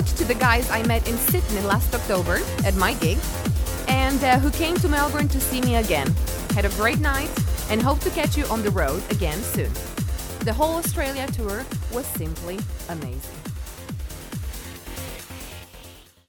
out to the guys I met in Sydney last October at my gig and uh, who came to Melbourne to see me again. Had a great night and hope to catch you on the road again soon. The whole Australia tour was simply amazing.